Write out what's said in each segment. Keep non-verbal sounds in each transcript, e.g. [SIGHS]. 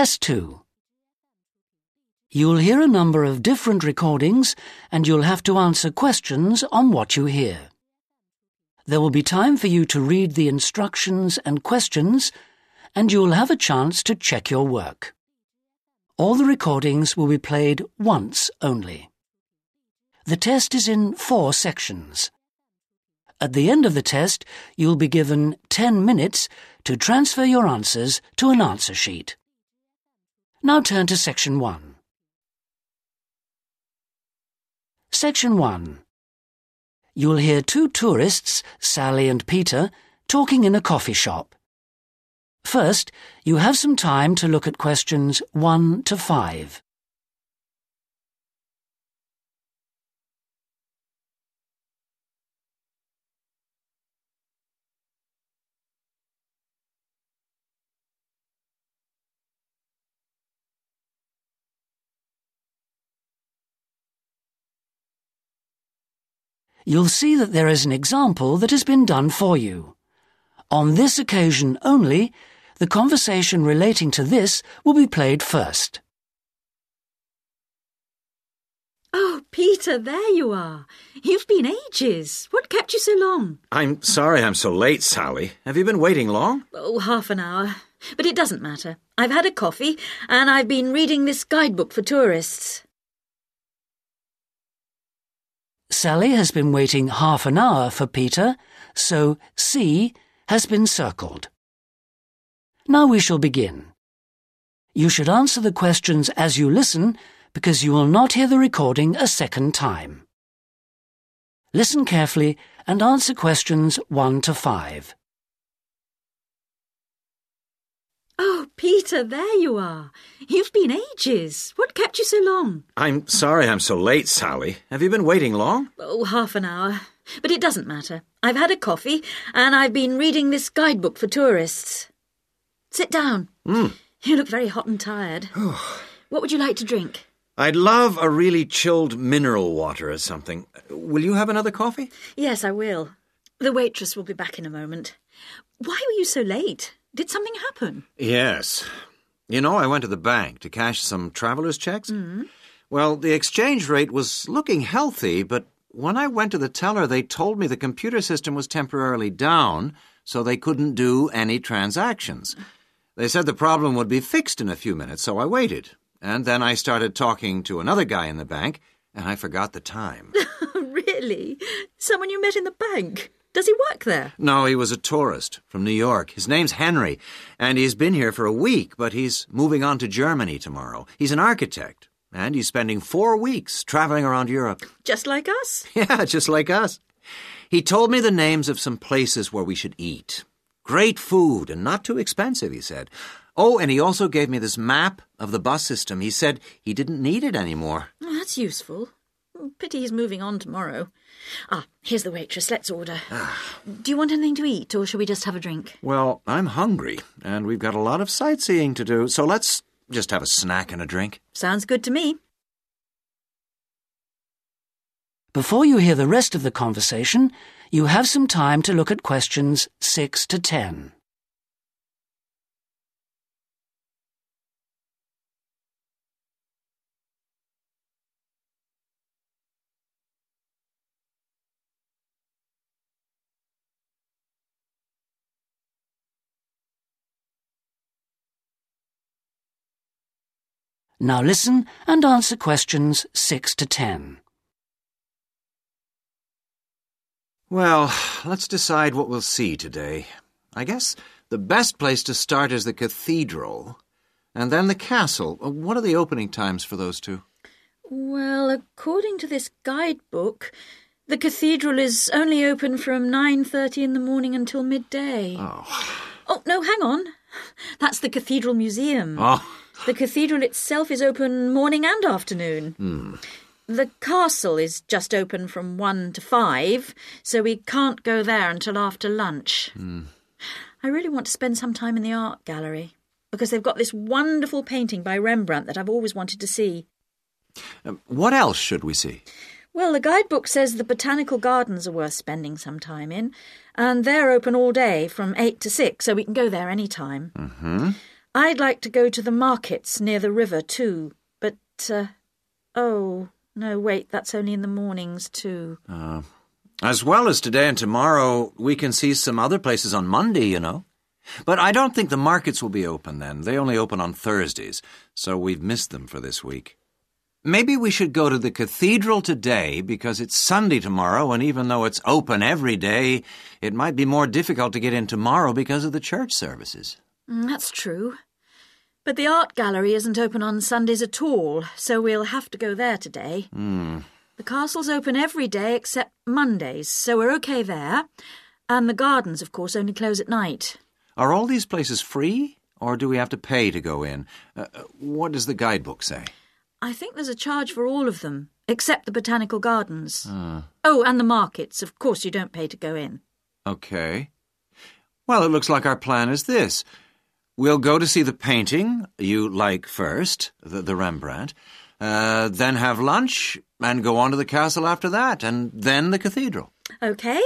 Test 2. You'll hear a number of different recordings and you'll have to answer questions on what you hear. There will be time for you to read the instructions and questions and you'll have a chance to check your work. All the recordings will be played once only. The test is in four sections. At the end of the test, you'll be given 10 minutes to transfer your answers to an answer sheet. Now turn to Section 1. Section 1. You'll hear two tourists, Sally and Peter, talking in a coffee shop. First, you have some time to look at questions 1 to 5. You'll see that there is an example that has been done for you. On this occasion only, the conversation relating to this will be played first. Oh, Peter, there you are. You've been ages. What kept you so long? I'm sorry I'm so late, Sally. Have you been waiting long? Oh, half an hour. But it doesn't matter. I've had a coffee, and I've been reading this guidebook for tourists. Sally has been waiting half an hour for Peter, so C has been circled. Now we shall begin. You should answer the questions as you listen because you will not hear the recording a second time. Listen carefully and answer questions 1 to 5. Oh, Peter, there you are. You've been ages. What kept you so long? I'm sorry I'm so late, Sally. Have you been waiting long? Oh, half an hour. But it doesn't matter. I've had a coffee, and I've been reading this guidebook for tourists. Sit down. Mm. You look very hot and tired. [SIGHS] what would you like to drink? I'd love a really chilled mineral water or something. Will you have another coffee? Yes, I will. The waitress will be back in a moment. Why were you so late? Did something happen? Yes. You know, I went to the bank to cash some traveler's checks. Mm. Well, the exchange rate was looking healthy, but when I went to the teller, they told me the computer system was temporarily down, so they couldn't do any transactions. They said the problem would be fixed in a few minutes, so I waited. And then I started talking to another guy in the bank, and I forgot the time. [LAUGHS] really? Someone you met in the bank? Does he work there? No, he was a tourist from New York. His name's Henry, and he's been here for a week, but he's moving on to Germany tomorrow. He's an architect, and he's spending four weeks traveling around Europe. Just like us? [LAUGHS] Yeah, just like us. He told me the names of some places where we should eat. Great food and not too expensive, he said. Oh, and he also gave me this map of the bus system. He said he didn't need it anymore. Oh, that's useful. Pity he's moving on tomorrow. Ah, here's the waitress. Let's order. Do you want anything to eat, or shall we just have a drink? Well, I'm hungry, and we've got a lot of sightseeing to do, so let's just have a snack and a drink. Sounds good to me. Before you hear the rest of the conversation, you have some time to look at questions 6 to 10. Now listen and answer questions 6 to 10. Well, let's decide what we'll see today. I guess the best place to start is the cathedral, and then the castle. What are the opening times for those two? Well, according to this guidebook, the cathedral is only open from 9:30 in the morning until midday. Oh. Oh, no, hang on. [LAUGHS] That's the Cathedral Museum. Oh. The cathedral itself is open morning and afternoon. Hmm. The castle is just open from 1 to 5, so we can't go there until after lunch. Hmm. I really want to spend some time in the art gallery because they've got this wonderful painting by Rembrandt that I've always wanted to see. Um, what else should we see? Well, the guidebook says the botanical gardens are worth spending some time in, and they're open all day from 8 to 6, so we can go there any time. Mm-hmm. I'd like to go to the markets near the river too, but, uh, oh, no, wait, that's only in the mornings too. Uh, as well as today and tomorrow, we can see some other places on Monday, you know. But I don't think the markets will be open then. They only open on Thursdays, so we've missed them for this week. Maybe we should go to the cathedral today because it's Sunday tomorrow, and even though it's open every day, it might be more difficult to get in tomorrow because of the church services. Mm, that's true. But the art gallery isn't open on Sundays at all, so we'll have to go there today. Hmm. The castle's open every day except Mondays, so we're okay there. And the gardens, of course, only close at night. Are all these places free, or do we have to pay to go in? Uh, uh, what does the guidebook say? I think there's a charge for all of them, except the botanical gardens. Uh, Oh, and the markets. Of course, you don't pay to go in. okay. Well, it looks like our plan is this. We'll go to see the painting you like first, the, the Rembrandt, uh, then have lunch, and go on to the castle after that, and then the cathedral. Okay.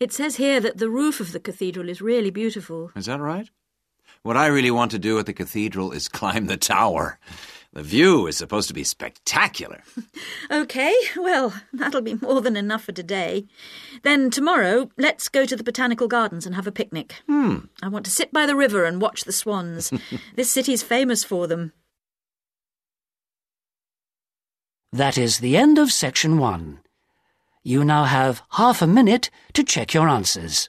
It says here that the roof of the cathedral is really beautiful. Is that right? What I really want to do at the cathedral is [LAUGHS] climb the tower. The view is supposed to be spectacular. [LAUGHS] Okay, well, that'll be more than enough for today. Then tomorrow, let's go to the botanical gardens and have a picnic. Hmm. I want to sit by the river and watch the swans. [LAUGHS] this city's famous for them. That is the end of section one. You now have half a minute to check your answers.